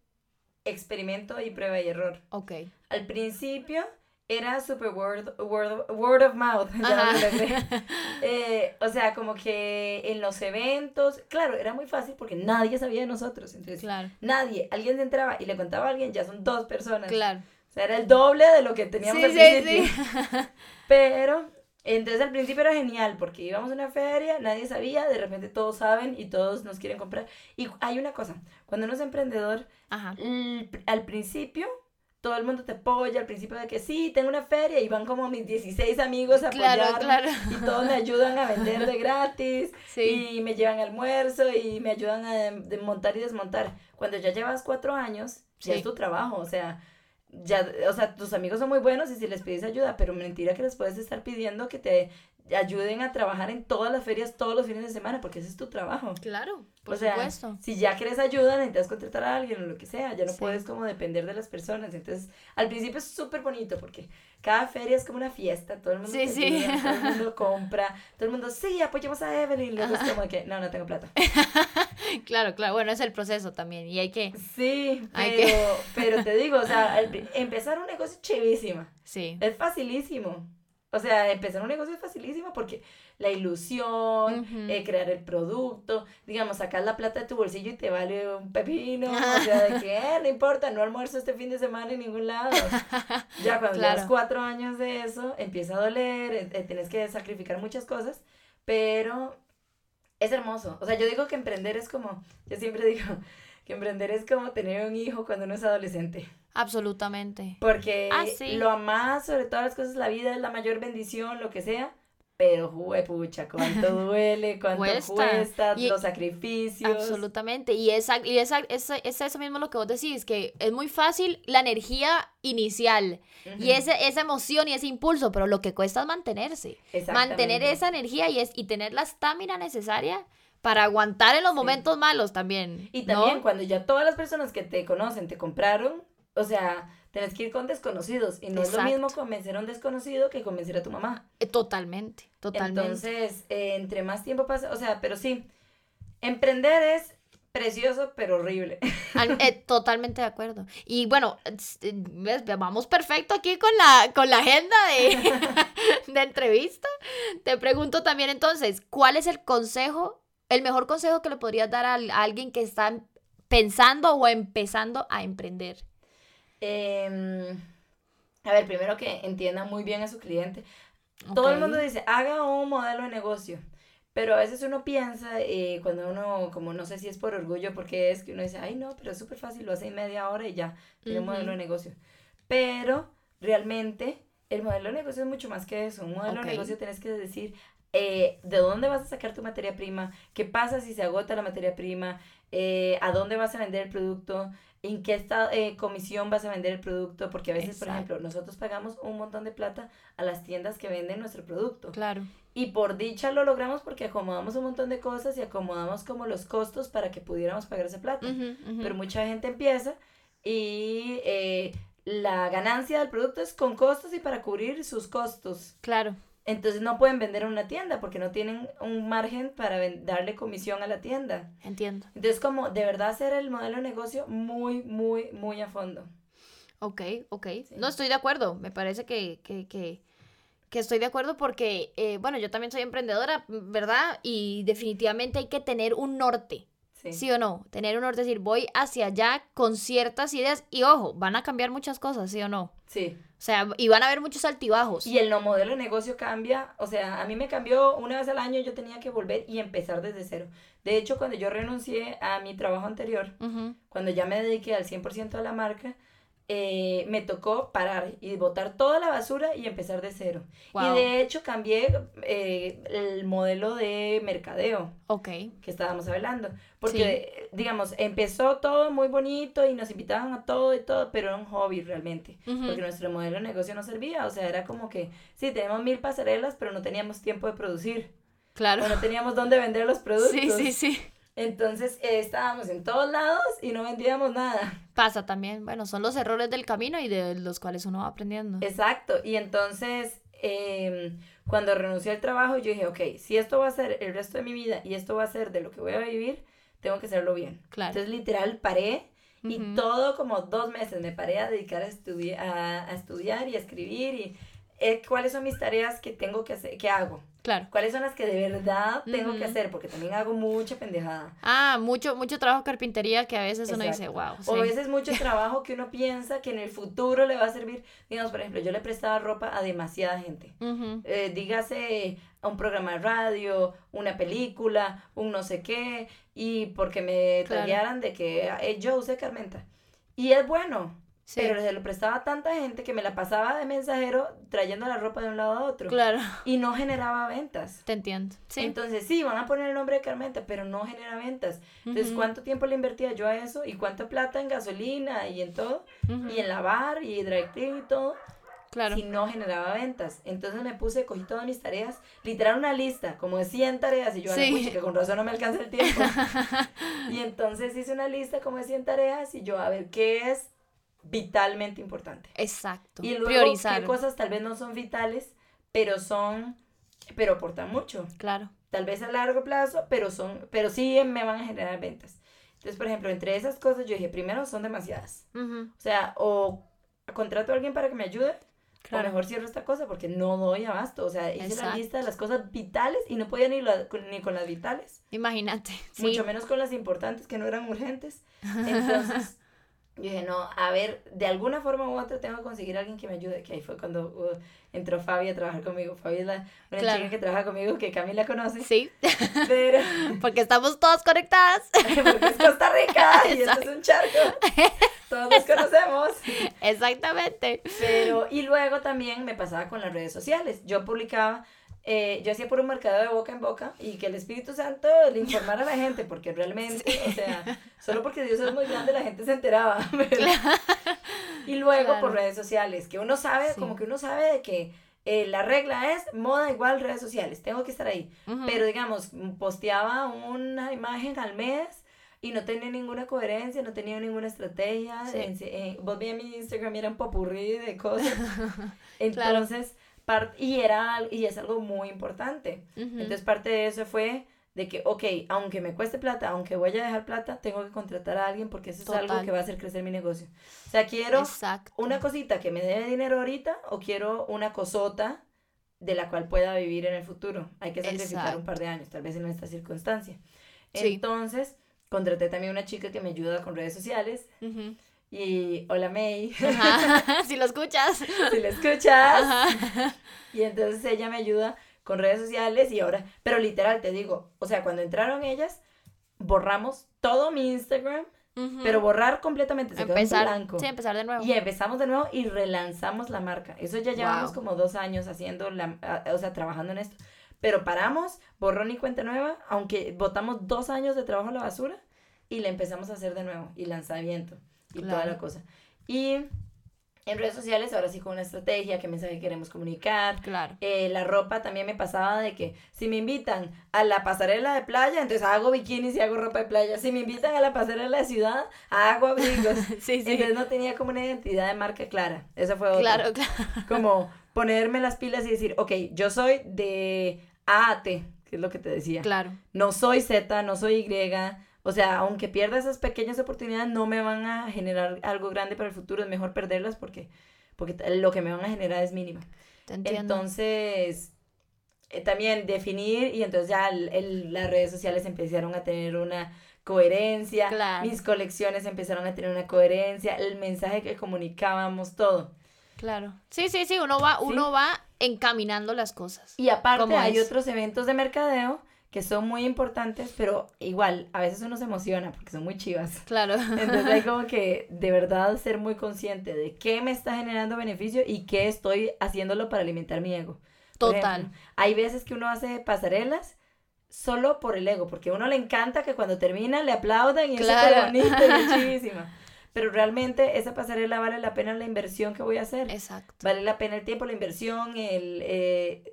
experimento y prueba y error. Ok. Al principio era super word, word, word of mouth. *laughs* *laughs* eh, o sea, como que en los eventos, claro, era muy fácil porque nadie sabía de nosotros. Entonces, claro. nadie, alguien se entraba y le contaba a alguien, ya son dos personas. Claro. O sea, era el doble de lo que teníamos sí, sí, sí. *laughs* Pero Entonces al principio era genial porque íbamos a una feria, nadie sabía, de repente todos saben y todos nos quieren comprar. Y hay una cosa, cuando uno es emprendedor, Ajá. al principio todo el mundo te apoya, al principio de que sí, tengo una feria y van como mis 16 amigos a Claro, apoyarme claro. y todos me ayudan a vender de *laughs* gratis Sí. y me llevan almuerzo y me ayudan a montar y desmontar. Cuando ya llevas cuatro años, ya Sí. es tu trabajo, o sea, ya, o sea, tus amigos son muy buenos y si les pides ayuda, pero mentira que les puedes estar pidiendo que te ayuden a trabajar en todas las ferias todos los fines de semana, porque ese es tu trabajo. Claro, por o sea, supuesto. si ya quieres ayuda, necesitas contratar a alguien o lo que sea, ya no Sí. puedes como depender de las personas. Entonces, al principio es súper bonito porque cada feria es como una fiesta, todo el mundo, Sí, sí. ayuda, todo el mundo *laughs* compra, todo el mundo, sí, apoyemos a Evelyn, luego es como que, no, no tengo plata. *laughs* Claro, claro. Bueno, es el proceso también. Y hay que. Sí, Hay pero, que- pero te digo, o sea, empezar un negocio es chivísima, Sí. es facilísimo. O sea, empezar un negocio es facilísimo porque la ilusión, eh, crear el producto, digamos, sacas la plata de tu bolsillo y te vale un pepino, o *laughs* sea, de que, eh, no importa, no almuerzo este fin de semana en ningún lado. *laughs* Ya cuando Claro. llevas cuatro años de eso, empieza a doler, eh, eh, tienes que sacrificar muchas cosas, pero es hermoso. O sea, yo digo que emprender es como, yo siempre digo que emprender es como tener un hijo cuando uno es adolescente. Absolutamente. Porque Ah, sí. lo amás sobre todas las cosas, la vida es la mayor bendición, lo que sea. Pero, pucha, cuánto *laughs* duele, cuánto Cuesta. cuesta, Y- los sacrificios. Absolutamente. Y, esa, y esa, esa- es eso mismo lo que vos decís, que es muy fácil la energía inicial y Ujú. ese, esa emoción y ese impulso, pero lo que cuesta es mantenerse. Mantener esa energía y, es, y tener la estamina necesaria para aguantar en los Sí. momentos malos también. Y ¿no? también cuando ya todas las personas que te conocen te compraron, o sea, tenés que ir con desconocidos. Y no es lo mismo convencer a un desconocido que convencer a tu mamá. Eh, Totalmente, totalmente. Entonces, eh, entre más tiempo pasa, o sea, pero sí, emprender es precioso, pero horrible. *laughs* Eh, totalmente de acuerdo. Y bueno, es- ves, vamos perfecto aquí con la, con la agenda de, *laughs* *laughs* de entrevista. Te pregunto también entonces, ¿cuál es el consejo, el mejor consejo que le podrías dar a, alguien que está pensando o empezando a emprender? Em, a ver, primero que entienda muy bien a su cliente. Todo el mundo dice, haga un modelo de negocio. Pero a veces uno piensa, eh, cuando uno, como no sé si es por orgullo, porque es que uno dice, ay no, pero es súper fácil, lo hace en media hora y ya, tiene un modelo de negocio. Pero realmente el modelo de negocio es mucho más que eso. Un modelo de negocio tienes que decir eh, de dónde vas a sacar tu materia prima, qué pasa si se agota la materia prima, eh, a dónde vas a vender el producto, en qué esta, eh, comisión vas a vender el producto, porque a veces, por ejemplo, nosotros pagamos un montón de plata a las tiendas que venden nuestro producto. Claro. Y por dicha lo logramos porque acomodamos un montón de cosas y acomodamos como los costos para que pudiéramos pagar esa plata. Ujú. Pero mucha gente empieza y eh, la ganancia del producto es con costos y para cubrir sus costos. Claro. Entonces no pueden vender en una tienda porque no tienen un margen para darle comisión a la tienda. Entiendo. Entonces como de verdad hacer el modelo de negocio muy, muy, muy a fondo. Ok, ok. Sí. No estoy de acuerdo. Me parece que, que, que, que estoy de acuerdo porque, eh, bueno, yo también soy emprendedora, ¿verdad? Y definitivamente hay que tener un norte, Sí. ¿sí o no? Tener un norte, decir, voy hacia allá con ciertas ideas y ojo, van a cambiar muchas cosas, ¿sí o no? Sí. O sea, y van a haber muchos altibajos. Y el no modelo de negocio cambia, o sea, a mí me cambió una vez al año, yo tenía que volver y empezar desde cero. De hecho, cuando yo renuncié a mi trabajo anterior, cuando ya me dediqué al 100% a la marca, eh, me tocó parar y botar toda la basura y empezar de cero. Wow. Y de hecho cambié eh, el modelo de mercadeo que estábamos hablando. Porque, digamos, empezó todo muy bonito y nos invitaban a todo y todo, pero era un hobby realmente. Porque nuestro modelo de negocio no servía. O sea, era como que, sí, tenemos mil pasarelas, pero no teníamos tiempo de producir. Claro. O no teníamos dónde vender los *laughs* productos. Sí, sí, sí. Entonces, eh, estábamos en todos lados y no vendíamos nada. Pasa también. Bueno, son los errores del camino y de los cuales uno va aprendiendo. Exacto. Y entonces, em, cuando renuncié al trabajo, yo dije, ok, si esto va a ser el resto de mi vida y esto va a ser de lo que voy a vivir, tengo que hacerlo bien. Claro. Entonces, literal, paré y Ujú. todo como dos meses me paré a dedicar a, estudi- a, a estudiar y a escribir y eh, cuáles son mis tareas que tengo que hacer, que hago. Claro. ¿Cuáles son las que de verdad tengo que Ujú. hacer? Porque también hago mucha pendejada. Ah, mucho, mucho trabajo carpintería que a veces uno dice, Exacto. wow. O a veces mucho *laughs* trabajo que uno piensa que en el futuro le va a servir. Digamos, por ejemplo, yo le prestaba ropa a demasiada gente. Eh, dígase a un programa de radio, una película, un no sé qué, y porque me Claro. taguearan de que eh, yo usé Carmenta. Y es bueno, Sí, pero se lo prestaba a tanta gente que me la pasaba de mensajero trayendo la ropa de un lado a otro. claro, Y no generaba ventas. te entiendo. Sí. Entonces, sí, van a poner el nombre de Carmenta, pero no genera ventas. Entonces, Ujú, ¿cuánto tiempo le invertía yo a eso? ¿Y cuánta plata en gasolina y en todo? ujú, Y en lavar y clean y todo Claro. si no generaba ventas. Entonces me puse, cogí todas mis tareas, literal una lista, como de 100 tareas, y yo, Sí. sí. que con razón no me alcanza el tiempo. *laughs* y entonces hice una lista como de 100 tareas, y yo, a ver, ¿qué es vitalmente importante? Exacto. Y luego, Priorizar. ¿qué cosas tal vez no son vitales, pero son, pero aportan mucho? Claro. Tal vez a largo plazo, pero son, pero sí me van a generar ventas. Entonces, por ejemplo, entre esas cosas yo dije, primero son demasiadas. Ujú, O sea, o contrato a alguien para que me ayude, Claro. o mejor cierro esta cosa porque no doy abasto. O sea, hice Exacto. la lista de las cosas vitales y no podía ni, la- ni con las vitales. Imagínate. Sí. Mucho menos con las importantes que no eran urgentes. *laughs* Entonces, yo dije, no, a ver, de alguna forma u otra tengo que conseguir a alguien que me ayude. Que ahí fue cuando uh, entró Fabi a trabajar conmigo. Fabi es la, una Claro. chica que trabaja conmigo que Camila conoce. Sí, *laughs* Pero, *laughs* porque estamos todas conectadas. *laughs* porque es Costa Rica y esto es un charco. Todos nos conocemos. Exactamente. Pero, y luego también me pasaba con las redes sociales. Yo publicaba, eh, yo hacía por un mercado de boca en boca y que el Espíritu Santo le informara a la gente, porque realmente, o sea, solo porque Dios es muy grande la gente se enteraba. *laughs* pero- Y luego Claro. por redes sociales, que uno sabe, Sí. como que uno sabe de que eh, la regla es moda igual redes sociales, tengo que estar ahí. Ujú. Pero digamos, posteaba una imagen al mes y no tenía ninguna coherencia, no tenía ninguna estrategia. Sí. En- en- vos vi mi Instagram era un popurrí de cosas. *laughs* Entonces, par- y, era, y es algo muy importante. Entonces, parte de eso fue de que, ok, aunque me cueste plata, aunque voy a dejar plata, tengo que contratar a alguien porque eso es algo que va a hacer crecer mi negocio. O sea, quiero Exacto. una cosita que me dé dinero ahorita o quiero una cosota de la cual pueda vivir en el futuro. Hay que sacrificar un par de años, tal vez en esta circunstancia. Sí. Entonces, contraté también una chica que me ayuda con redes sociales Ujú. Y hola May, Ajá. *laughs* si lo escuchas. si la escuchas. Ajá. Y entonces ella me ayuda con redes sociales y ahora, pero literal te digo, o sea, cuando entraron ellas, borramos todo mi Instagram, pero borrar completamente, se quedó en empezar. blanco. Sí, empezar de nuevo. Y empezamos de nuevo y relanzamos la marca. Eso ya llevamos Wow. como dos años haciendo, la, o sea, trabajando en esto. Pero paramos, borrón y cuenta nueva, aunque botamos dos años de trabajo a la basura y la empezamos a hacer de nuevo. Y lanzamiento y toda la cosa. Y en redes sociales, ahora sí con una estrategia, qué mensaje queremos comunicar. Claro. Eh, la ropa también me pasaba de que si me invitan a la pasarela de playa, entonces hago bikinis y hago ropa de playa. Si me invitan a la pasarela de ciudad, hago abrigos. *laughs* Sí, sí. Entonces no tenía como una identidad de marca clara. Esa fue otra. Claro, claro. *laughs* Como ponerme las pilas y decir, ok, yo soy de A a T, que es lo que te decía. Claro. No soy Z, no soy Y. O sea, aunque pierda esas pequeñas oportunidades, no me van a generar algo grande para el futuro. Es mejor perderlas porque, porque lo que me van a generar es. Te entiendo. Entonces, eh, también definir y entonces ya el- el- las redes sociales empezaron a tener una coherencia, Claro. mis colecciones empezaron a tener una coherencia, el mensaje que comunicábamos, todo. Claro. Sí, sí, sí. Uno va, Sí. uno va encaminando las cosas. Y aparte ¿Cómo hay es? otros eventos de mercadeo que son muy importantes, pero igual, a veces uno se emociona porque son muy chivas. Claro. *laughs* Entonces hay como que de verdad ser muy consciente de qué me está generando beneficio y qué estoy haciéndolo para alimentar mi ego. Por Total. ejemplo, hay veces que uno hace pasarelas solo por el ego, porque a uno le encanta que cuando termina le aplaudan y Claro. es súper bonito y *laughs* chivísima. Pero realmente esa pasarela vale la pena la inversión que voy a hacer. Exacto. Vale la pena el tiempo, la inversión, el, eh,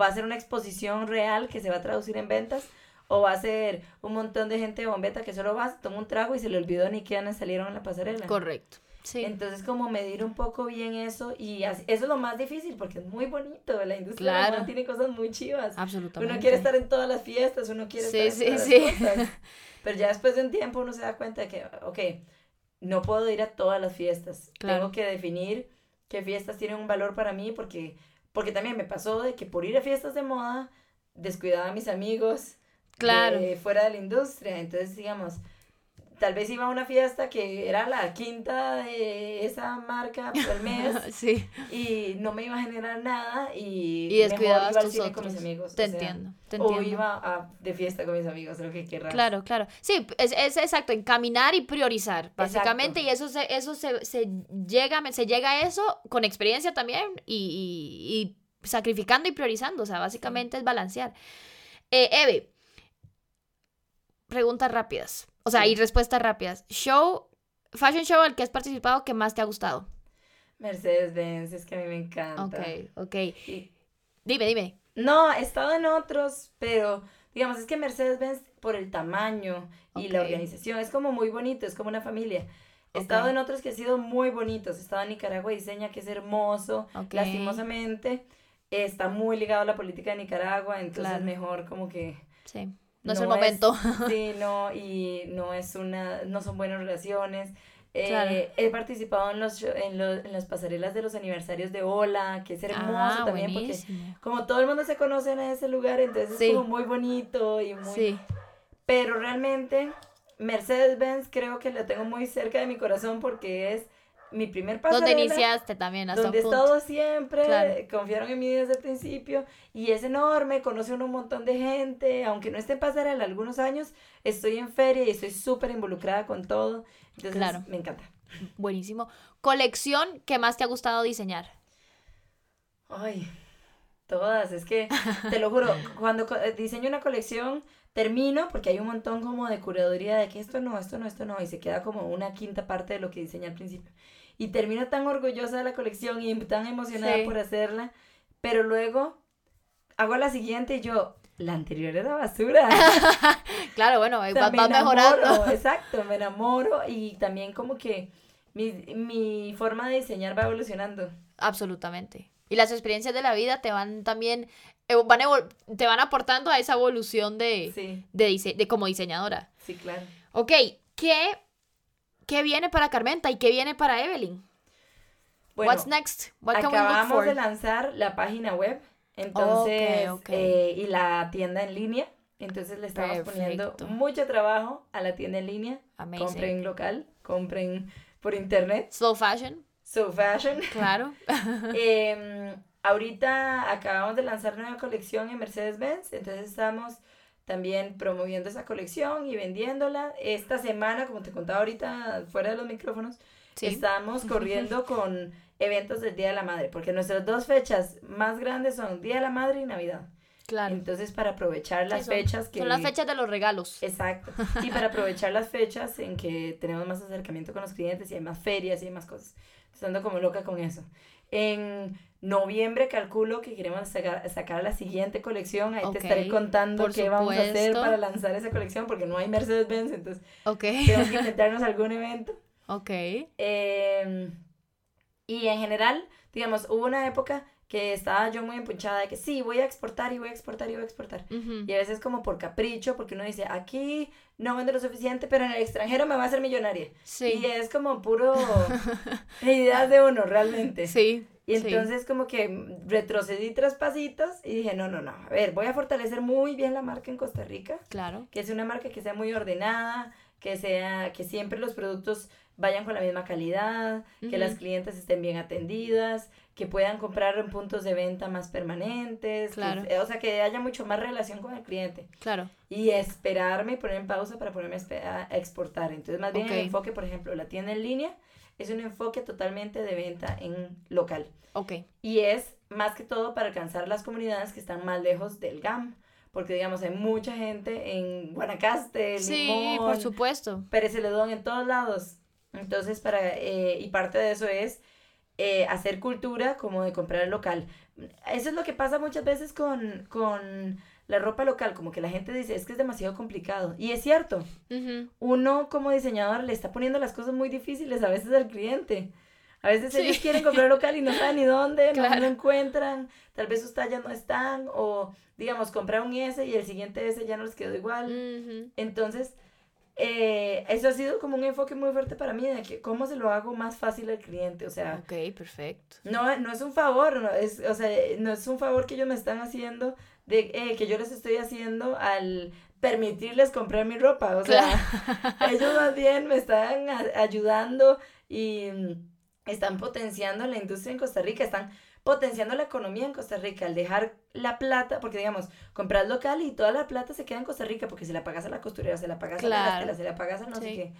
va a ser una exposición real que se va a traducir en ventas o va a ser un montón de gente bombeta que solo va, toma un trago y se le olvidó ni quiénes salieron en la pasarela. Correcto. Sí. Entonces, como medir un poco bien eso, y así- eso es lo más difícil, porque es muy bonito, la industria de la Claro. tiene cosas muy chivas. Absolutamente. Uno quiere estar en todas las fiestas, uno quiere Sí, estar en sí, todas sí. las cosas. *laughs* Pero ya después de un tiempo uno se da cuenta de que, ok, no puedo ir a todas las fiestas. Claro. Tengo que definir qué fiestas tienen un valor para mí, porque porque también me pasó de que por ir a fiestas de moda, descuidaba a mis amigos Claro. de fuera de la industria. Entonces, digamos, tal vez iba a una fiesta que era la quinta de esa marca por mes *laughs* sí. y no me iba a generar nada y, Y descuidabas mejor iba al tus cine con mis amigos. Te o sea, entiendo, O iba a- de fiesta con mis amigos, lo que querrás. Claro, claro. Sí, es, es exacto, encaminar y priorizar, básicamente, y eso se, eso se, se llega, se llega a eso con experiencia también y, y- y sacrificando y priorizando, o sea, básicamente es balancear. Eh, Eve, preguntas rápidas, o sea, Sí. y respuestas rápidas. Show, fashion show al que has participado que más te ha gustado. Mercedes-Benz, es que a mí me encanta. Ok, ok. Dime, dime. No, he estado en otros, pero digamos, es que Mercedes-Benz por el tamaño y la organización es como muy bonito, es como una familia. He estado en otros que han sido muy bonitos. He estado en Nicaragua Diseña, que es hermoso. Lastimosamente, está muy ligado a la política de Nicaragua, entonces Claro. mejor como que... Sí, no, es el momento. *laughs* sí, no, y no es una, no son buenas relaciones. Eh, Claro. He participado en, los, en, los- en las pasarelas de los aniversarios de Ola, que es hermoso ah, también porque buenísimo. como todo el mundo se conoce en ese lugar, entonces Sí. es como muy bonito y muy... Sí, Pero realmente Mercedes-Benz creo que la tengo muy cerca de mi corazón porque es mi primer pasarela. donde iniciaste también, hasta Donde he estado siempre, Claro. confiaron en mí desde el principio y es enorme, conoce uno un montón de gente, aunque no esté en pasarela algunos años, estoy en feria y estoy súper involucrada con todo, entonces Claro. me encanta. Buenísimo. Colección que más te ha gustado diseñar. Ay, todas, es que te lo juro, *laughs* cuando eh, diseño una colección, termino porque hay un montón como de curaduría de que esto no, esto no, esto no, y se queda como una quinta parte de lo que diseñé al principio. Y termino tan orgullosa de la colección y tan emocionada Sí. por hacerla, pero luego hago la siguiente y yo, la anterior era basura. *laughs* Claro, bueno, O va, sea, me va mejorando. enamoro, *laughs* exacto, me enamoro y también como que mi, mi forma de diseñar va evolucionando. Absolutamente. Y las experiencias de la vida te van también, eh, van te van aportando a esa evolución de, Sí, de como diseñadora. sí, claro. Ok, ¿qué, ¿qué viene para Carmenta y qué viene para Evelyn? Bueno, What's next? What can we look acabamos for? de lanzar la página web, entonces, eh, y la tienda en línea. Entonces le estamos poniendo mucho trabajo a la tienda en línea. Amazing. Compren local, compren por internet. Slow fashion, So Fashion. *laughs* claro. *laughs* Em, ahorita acabamos de lanzar nueva colección en Mercedes-Benz, entonces estamos también promoviendo esa colección y vendiéndola. Esta semana, como te contaba ahorita fuera de los micrófonos, Sí. estamos *laughs* corriendo con eventos del Día de la Madre, porque nuestras dos fechas más grandes son Día de la Madre y Navidad. Claro. Entonces, para aprovechar Sí, las son- fechas que... Son las fechas de los regalos. Exacto. Y para aprovechar las fechas en que tenemos más acercamiento con los clientes y hay más ferias y hay más cosas. Estando como loca con eso. En noviembre calculo que queremos sacar, sacar la siguiente colección. Ahí te estaré contando qué vamos a hacer para lanzar esa colección porque no hay Mercedes-Benz, entonces tenemos que *laughs* inventarnos algún evento. Ok. Eh, y en general, digamos, hubo una época que estaba yo muy empuchada de que sí, voy a exportar y voy a exportar y voy a exportar. Y a veces como por capricho, porque uno dice, aquí no vendo lo suficiente, pero en el extranjero me va a hacer millonaria. Sí. Y es como puro *laughs* ideas de uno realmente. Sí. Y sí. entonces como que retrocedí tres pasitos y dije, no, no, no, a ver, voy a fortalecer muy bien la marca en Costa Rica, Claro. que es una marca que sea muy ordenada, que sea, que siempre los productos vayan con la misma calidad, que las clientes estén bien atendidas, que puedan comprar en puntos de venta más permanentes, que- Claro. o sea, que haya mucho más relación con el cliente Claro. y esperarme y poner en pausa para ponerme a exportar. Entonces, más bien el enfoque, por ejemplo, la tienda en línea es un enfoque totalmente de venta en local. Ok. Y es más que todo para alcanzar las comunidades que están más lejos del GAM. Porque, digamos, hay mucha gente en Guanacaste, Sí, Limón, por supuesto. Pérez Celedón, en todos lados. Entonces, para, eh, y parte de eso es eh, hacer cultura como de comprar local. Eso es lo que pasa muchas veces con, con la ropa local, como que la gente dice, es que es demasiado complicado. Y es cierto, uno como diseñador le está poniendo las cosas muy difíciles a veces al cliente. A veces Sí. ellos quieren comprar local y no saben ni dónde, no, Claro. no encuentran, tal vez sus tallas no están, o digamos, comprar un S y el siguiente S ya no les quedó igual. Entonces, eh, eso ha sido como un enfoque muy fuerte para mí, de que cómo se lo hago más fácil al cliente, o sea... Ok, perfecto. No, no es un favor, no es, o sea, no es un favor que ellos me están haciendo, de eh, que yo les estoy haciendo al permitirles comprar mi ropa, o sea, *laughs* ellos más bien me están ayudando y mm, están potenciando la industria en Costa Rica, están potenciando la economía en Costa Rica al dejar la plata, porque digamos, compras local y toda la plata se queda en Costa Rica, porque si la pagas a la costurera, se la pagas a la tela, se la pagas a no sé qué.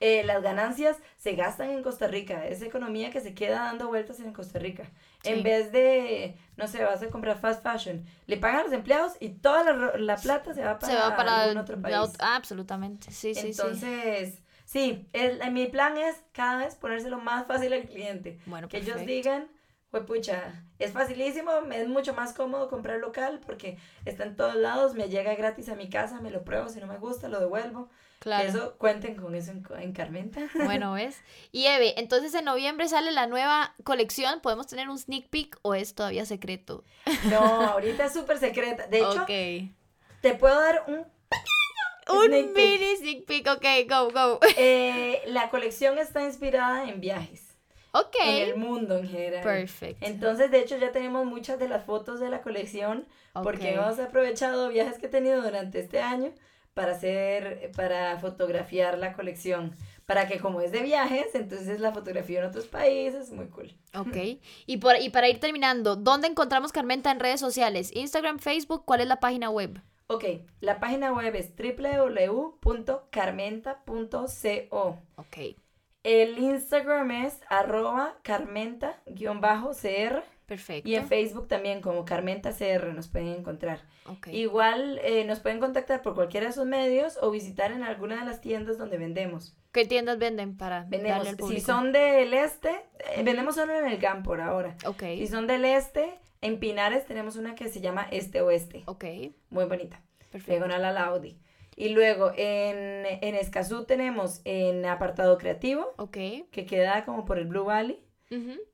Eh, las ganancias se gastan en Costa Rica, es economía que se queda dando vueltas en Costa Rica. En vez de, no sé, vas a comprar fast fashion, le pagan a los empleados y toda la, plata se va para, se va para algún otro país. absolutamente, sí, sí, Entonces, sí, el, mi plan es cada vez ponérselo más fácil al cliente. Bueno, que ellos digan, pues pucha, es facilísimo, es mucho más cómodo comprar local porque está en todos lados, me llega gratis a mi casa, me lo pruebo, si no me gusta lo devuelvo. Claro. Eso, cuenten con eso en, Carmenta. *laughs* Bueno, ¿ves? Y Eve, entonces en noviembre sale la nueva colección, ¿podemos tener un sneak peek o es todavía secreto? *laughs* No, ahorita es súper secreta. De hecho, te puedo dar un *laughs* un mini sneak peek, ok, go, go. Eh, la colección está inspirada en viajes. Ok. En el mundo en general. Perfecto. Entonces, de hecho, ya tenemos muchas de las fotos de la colección porque hemos aprovechado viajes que he tenido durante este año para hacer, para fotografiar la colección. Para que como es de viajes, entonces la fotografía en otros países, muy cool. Ok. *laughs* Y, por, y para ir terminando, ¿dónde encontramos Carmenta en redes sociales? Instagram, Facebook, ¿cuál es la página web? Ok, la página web es www.carmenta.co. Ok. El Instagram es arroba carmenta-cr. Perfecto. Y en Facebook también como Carmenta CR nos pueden encontrar. Igual eh, nos pueden contactar por cualquiera de esos medios o visitar en alguna de las tiendas donde vendemos. ¿Qué tiendas venden para vendemos, Si son del este, eh, vendemos solo en el GAM por ahora. Ok. Si son del este, en Pinares tenemos una que se llama Este Oeste. Ok. Muy bonita. Perfecto. a la Audi. Y luego en, en Escazú tenemos en Apartado Creativo, okay. que queda como por el Blue Valley.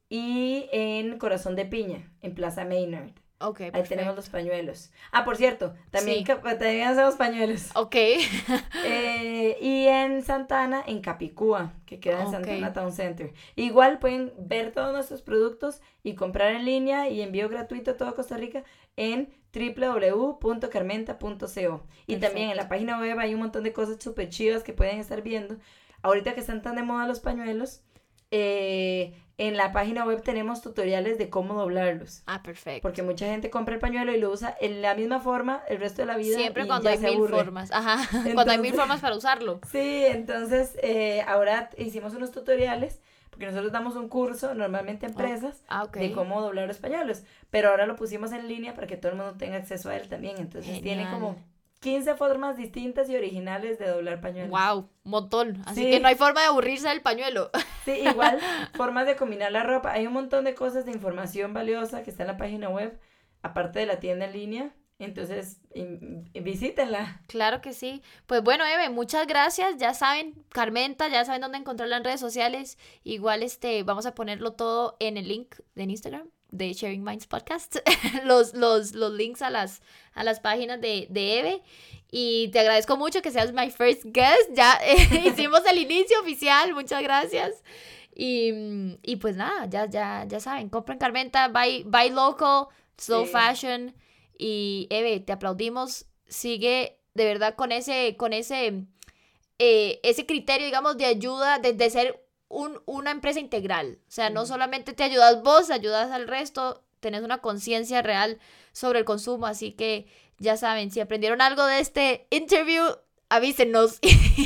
Y en Corazón de Piña, en Plaza Maynard. Okay, Ahí tenemos los pañuelos. Ah, por cierto, también, también hacemos pañuelos. Ok. *laughs* Eh, y en Santana, en Capicúa, que queda en Santana Town Center. Igual pueden ver todos nuestros productos y comprar en línea y envío gratuito a toda Costa Rica en www.carmenta.co. Y también en la página web hay un montón de cosas súper chivas que pueden estar viendo. Ahorita que están tan de moda los pañuelos, eh, en la página web tenemos tutoriales de cómo doblarlos. Ah, perfecto. Porque mucha gente compra el pañuelo y lo usa en la misma forma el resto de la vida. Siempre *laughs* cuando hay mil formas. Ajá. cuando hay mil formas para usarlo. *laughs* Sí, entonces eh, ahora hicimos unos tutoriales porque nosotros damos un curso normalmente a oh, empresas ah, de cómo doblar los pañuelos, pero ahora lo pusimos en línea para que todo el mundo tenga acceso a él también, entonces tiene como 15 formas distintas y originales de doblar pañuelos. Wow, un montón. Así que no hay forma de aburrirse del pañuelo. Sí, igual *laughs* formas de combinar la ropa. Hay un montón de cosas de información valiosa que está en la página web, aparte de la tienda en línea. Entonces, visítenla. Claro que sí. Pues bueno, Eve, muchas gracias. Ya saben, Carmenta, ya saben dónde encontrarla en redes sociales. Igual este, vamos a ponerlo todo en el link de Instagram de Sharing Minds Podcast. *laughs* los, los, los links a las, a las páginas de, de Eve. Y te agradezco mucho que seas my first guest. Ya *laughs* hicimos el inicio oficial. Muchas gracias. Y, y, pues nada, ya, ya, ya saben, compren Carmenta, buy, buy local, slow fashion. Y Eve, te aplaudimos. Sigue de verdad con ese, con ese, eh, ese criterio, digamos, de ayuda, de, ser un, una empresa integral. O sea, no solamente te ayudas vos, ayudas al resto, tenés una conciencia real sobre el consumo. Así que ya saben, si aprendieron algo de este interview, avísenos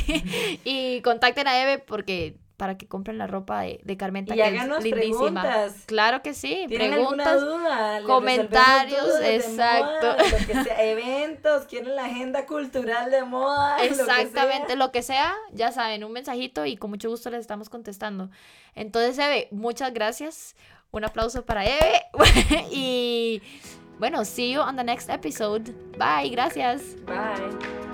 *laughs* y contacten a Eve porque para que compren la ropa de, de Carmenta, y que es lindísima. Preguntas. Claro que sí. ¿Tienen preguntas, alguna duda? comentarios, exacto. lo que sea, *laughs* eventos, quieren la agenda cultural de moda. Exactamente, lo que, sea. ya saben, un mensajito y con mucho gusto les estamos contestando. Entonces, Eve, muchas gracias. Un aplauso para Eve. *laughs* y bueno, see you on the next episode. Bye, gracias. Bye.